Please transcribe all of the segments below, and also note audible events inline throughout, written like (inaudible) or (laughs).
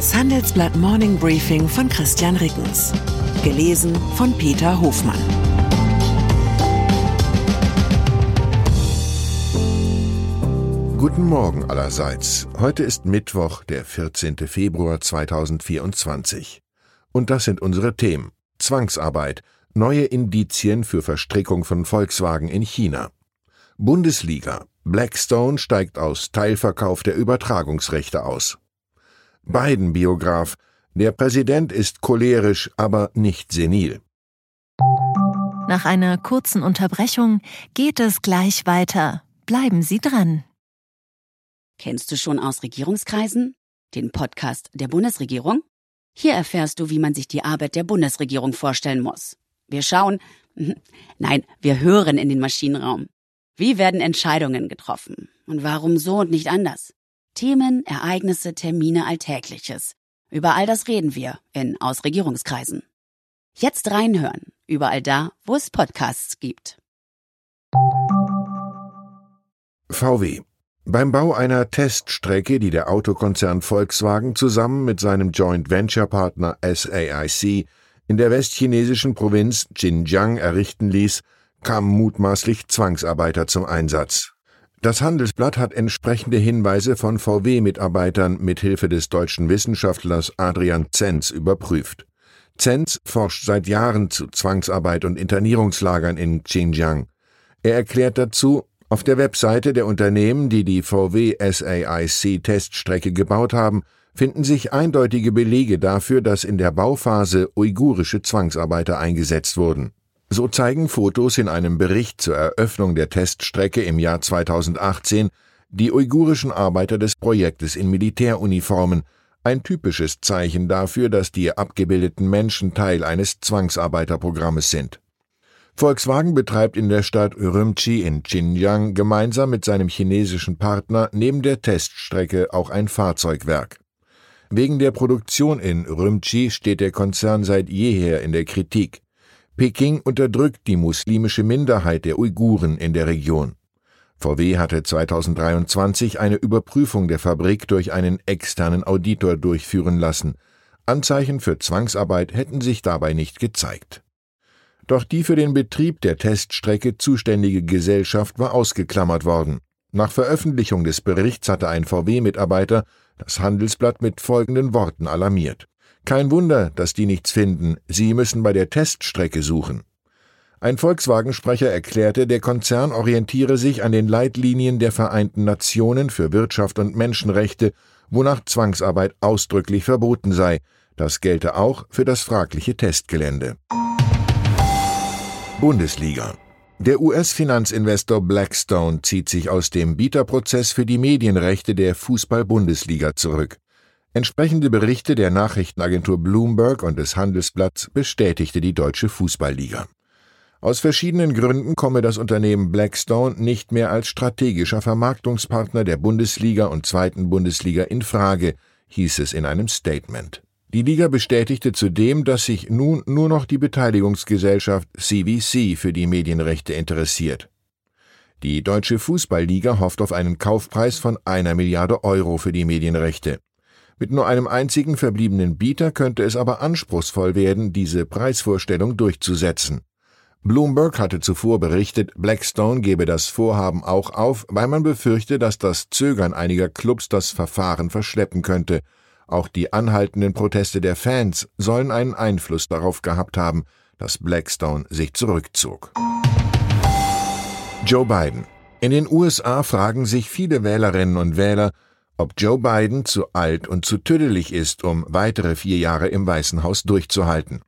Das Handelsblatt Morning Briefing von Christian Rickens. Gelesen von Peter Hofmann. Guten Morgen allerseits. Heute ist Mittwoch, der 14. Februar 2024. Und das sind unsere Themen. Zwangsarbeit, neue Indizien für Verstrickung von Volkswagen in China. Bundesliga. Blackstone steigt aus Teilverkauf der Übertragungsrechte aus. Biden-Biograf. Der Präsident ist cholerisch, aber nicht senil. Nach einer kurzen Unterbrechung geht es gleich weiter. Bleiben Sie dran. Kennst du schon aus Regierungskreisen? Den Podcast der Bundesregierung? Hier erfährst du, wie man sich die Arbeit der Bundesregierung vorstellen muss. Wir schauen, (laughs) nein, wir hören in den Maschinenraum. Wie werden Entscheidungen getroffen? Und warum so und nicht anders? Themen, Ereignisse, Termine, Alltägliches. Über all das reden wir in Ausregierungskreisen. Jetzt reinhören, überall da, wo es Podcasts gibt. VW. Beim Bau einer Teststrecke, die der Autokonzern Volkswagen zusammen mit seinem Joint Venture Partner SAIC in der westchinesischen Provinz Xinjiang errichten ließ, kamen mutmaßlich Zwangsarbeiter zum Einsatz. Das Handelsblatt hat entsprechende Hinweise von VW-Mitarbeitern mithilfe des deutschen Wissenschaftlers Adrian Zenz überprüft. Zenz forscht seit Jahren zu Zwangsarbeit und Internierungslagern in Xinjiang. Er erklärt dazu, auf der Webseite der Unternehmen, die die VW SAIC Teststrecke gebaut haben, finden sich eindeutige Belege dafür, dass in der Bauphase uigurische Zwangsarbeiter eingesetzt wurden. So zeigen Fotos in einem Bericht zur Eröffnung der Teststrecke im Jahr 2018 die uigurischen Arbeiter des Projektes in Militäruniformen, ein typisches Zeichen dafür, dass die abgebildeten Menschen Teil eines Zwangsarbeiterprogrammes sind. Volkswagen betreibt in der Stadt Urumqi in Xinjiang gemeinsam mit seinem chinesischen Partner neben der Teststrecke auch ein Fahrzeugwerk. Wegen der Produktion in Urumqi steht der Konzern seit jeher in der Kritik. Peking unterdrückt die muslimische Minderheit der Uiguren in der Region. VW hatte 2023 eine Überprüfung der Fabrik durch einen externen Auditor durchführen lassen. Anzeichen für Zwangsarbeit hätten sich dabei nicht gezeigt. Doch die für den Betrieb der Teststrecke zuständige Gesellschaft war ausgeklammert worden. Nach Veröffentlichung des Berichts hatte ein VW-Mitarbeiter das Handelsblatt mit folgenden Worten alarmiert. Kein Wunder, dass die nichts finden, sie müssen bei der Teststrecke suchen. Ein Volkswagen-Sprecher erklärte, der Konzern orientiere sich an den Leitlinien der Vereinten Nationen für Wirtschaft und Menschenrechte, wonach Zwangsarbeit ausdrücklich verboten sei. Das gelte auch für das fragliche Testgelände. Bundesliga. Der US-Finanzinvestor Blackstone zieht sich aus dem Bieterprozess für die Medienrechte der Fußball-Bundesliga zurück. Entsprechende Berichte der Nachrichtenagentur Bloomberg und des Handelsblatts bestätigte die Deutsche Fußballliga. Aus verschiedenen Gründen komme das Unternehmen Blackstone nicht mehr als strategischer Vermarktungspartner der Bundesliga und zweiten Bundesliga in Frage, hieß es in einem Statement. Die Liga bestätigte zudem, dass sich nun nur noch die Beteiligungsgesellschaft CVC für die Medienrechte interessiert. Die Deutsche Fußballliga hofft auf einen Kaufpreis von einer Milliarde Euro für die Medienrechte. Mit nur einem einzigen verbliebenen Bieter könnte es aber anspruchsvoll werden, diese Preisvorstellung durchzusetzen. Bloomberg hatte zuvor berichtet, Blackstone gebe das Vorhaben auch auf, weil man befürchte, dass das Zögern einiger Clubs das Verfahren verschleppen könnte. Auch die anhaltenden Proteste der Fans sollen einen Einfluss darauf gehabt haben, dass Blackstone sich zurückzog. Joe Biden. In den USA fragen sich viele Wählerinnen und Wähler, ob Joe Biden zu alt und zu tüdelig ist, um weitere vier Jahre im Weißen Haus durchzuhalten.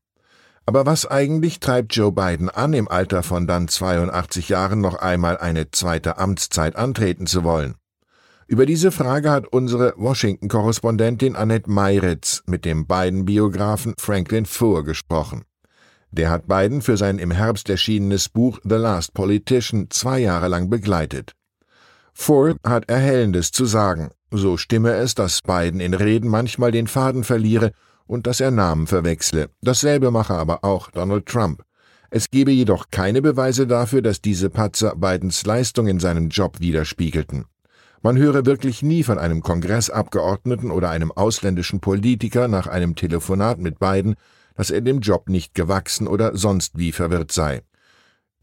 Aber was eigentlich treibt Joe Biden an, im Alter von dann 82 Jahren noch einmal eine zweite Amtszeit antreten zu wollen? Über diese Frage hat unsere Washington-Korrespondentin Annette Meiritz mit dem Biden-Biografen Franklin Foer gesprochen. Der hat Biden für sein im Herbst erschienenes Buch The Last Politician zwei Jahre lang begleitet. Ford hat Erhellendes zu sagen. So stimme es, dass Biden in Reden manchmal den Faden verliere und dass er Namen verwechsle. Dasselbe mache aber auch Donald Trump. Es gebe jedoch keine Beweise dafür, dass diese Patzer Bidens Leistung in seinem Job widerspiegelten. Man höre wirklich nie von einem Kongressabgeordneten oder einem ausländischen Politiker nach einem Telefonat mit beiden, dass er dem Job nicht gewachsen oder sonst wie verwirrt sei.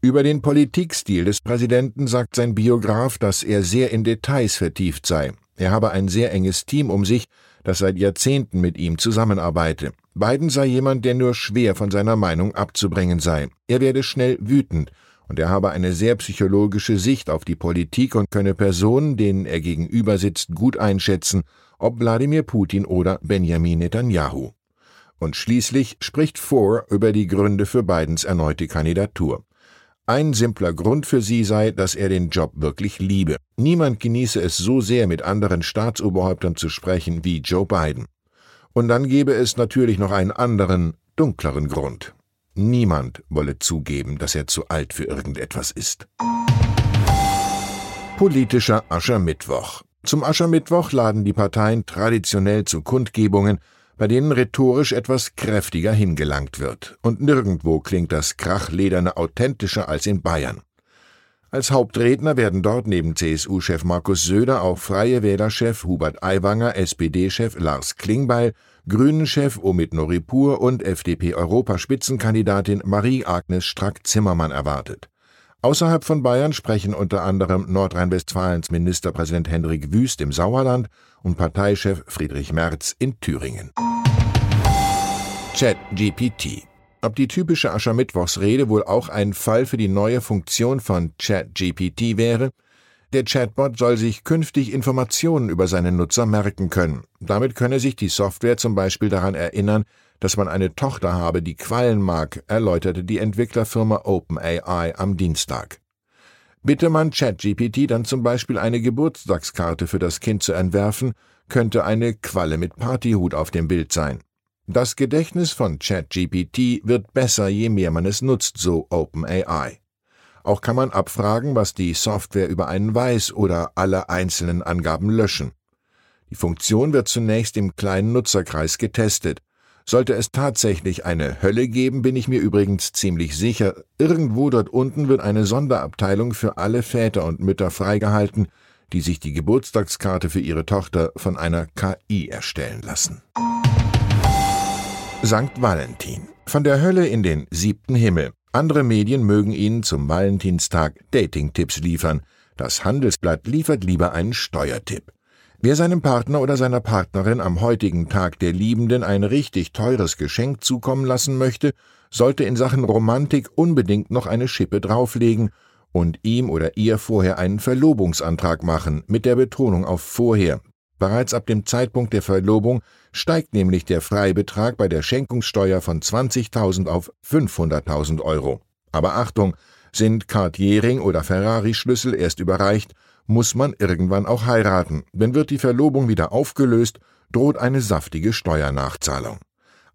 Über den Politikstil des Präsidenten sagt sein Biograf, dass er sehr in Details vertieft sei. Er habe ein sehr enges Team um sich, das seit Jahrzehnten mit ihm zusammenarbeite. Biden sei jemand, der nur schwer von seiner Meinung abzubringen sei. Er werde schnell wütend und er habe eine sehr psychologische Sicht auf die Politik und könne Personen, denen er gegenüber sitzt, gut einschätzen, ob Wladimir Putin oder Benjamin Netanyahu. Und schließlich spricht Ford über die Gründe für Bidens erneute Kandidatur. Ein simpler Grund für sie sei, dass er den Job wirklich liebe. Niemand genieße es so sehr, mit anderen Staatsoberhäuptern zu sprechen wie Joe Biden. Und dann gebe es natürlich noch einen anderen, dunkleren Grund. Niemand wolle zugeben, dass er zu alt für irgendetwas ist. Politischer Aschermittwoch. Zum Aschermittwoch laden die Parteien traditionell zu Kundgebungen, bei denen rhetorisch etwas kräftiger hingelangt wird. Und nirgendwo klingt das Krachlederne authentischer als in Bayern. Als Hauptredner werden dort neben CSU-Chef Markus Söder auch Freie Wähler-Chef Hubert Aiwanger, SPD-Chef Lars Klingbeil, Grünen-Chef Omid Noripur und FDP-Europaspitzenkandidatin Marie-Agnes Strack-Zimmermann erwartet. Außerhalb von Bayern sprechen unter anderem Nordrhein-Westfalens Ministerpräsident Hendrik Wüst im Sauerland und Parteichef Friedrich Merz in Thüringen. ChatGPT. Ob die typische Aschermittwochsrede wohl auch ein Fall für die neue Funktion von ChatGPT wäre? Der Chatbot soll sich künftig Informationen über seine Nutzer merken können. Damit könne sich die Software zum Beispiel daran erinnern, dass man eine Tochter habe, die quallen mag, erläuterte die Entwicklerfirma OpenAI am Dienstag. Bitte man ChatGPT dann zum Beispiel eine Geburtstagskarte für das Kind zu entwerfen, könnte eine Qualle mit Partyhut auf dem Bild sein. Das Gedächtnis von ChatGPT wird besser, je mehr man es nutzt, so OpenAI. Auch kann man abfragen, was die Software über einen weiß oder alle einzelnen Angaben löschen. Die Funktion wird zunächst im kleinen Nutzerkreis getestet. Sollte es tatsächlich eine Hölle geben, bin ich mir übrigens ziemlich sicher, irgendwo dort unten wird eine Sonderabteilung für alle Väter und Mütter freigehalten, die sich die Geburtstagskarte für ihre Tochter von einer KI erstellen lassen. St. Valentin. Von der Hölle in den siebten Himmel. Andere Medien mögen Ihnen zum Valentinstag Dating-Tipps liefern. Das Handelsblatt liefert lieber einen Steuertipp. Wer seinem Partner oder seiner Partnerin am heutigen Tag der Liebenden ein richtig teures Geschenk zukommen lassen möchte, sollte in Sachen Romantik unbedingt noch eine Schippe drauflegen und ihm oder ihr vorher einen Verlobungsantrag machen, mit der Betonung auf vorher. Bereits ab dem Zeitpunkt der Verlobung steigt nämlich der Freibetrag bei der Schenkungssteuer von 20.000 auf 500.000 Euro. Aber Achtung, sind Cartiering oder Ferrari-Schlüssel erst überreicht, muss man irgendwann auch heiraten, denn wird die Verlobung wieder aufgelöst, droht eine saftige Steuernachzahlung.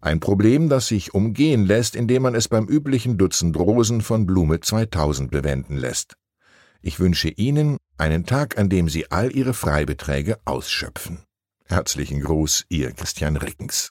Ein Problem, das sich umgehen lässt, indem man es beim üblichen Dutzend Rosen von Blume 2000 bewenden lässt. Ich wünsche Ihnen einen Tag, an dem Sie all Ihre Freibeträge ausschöpfen. Herzlichen Gruß, Ihr Christian Rickens.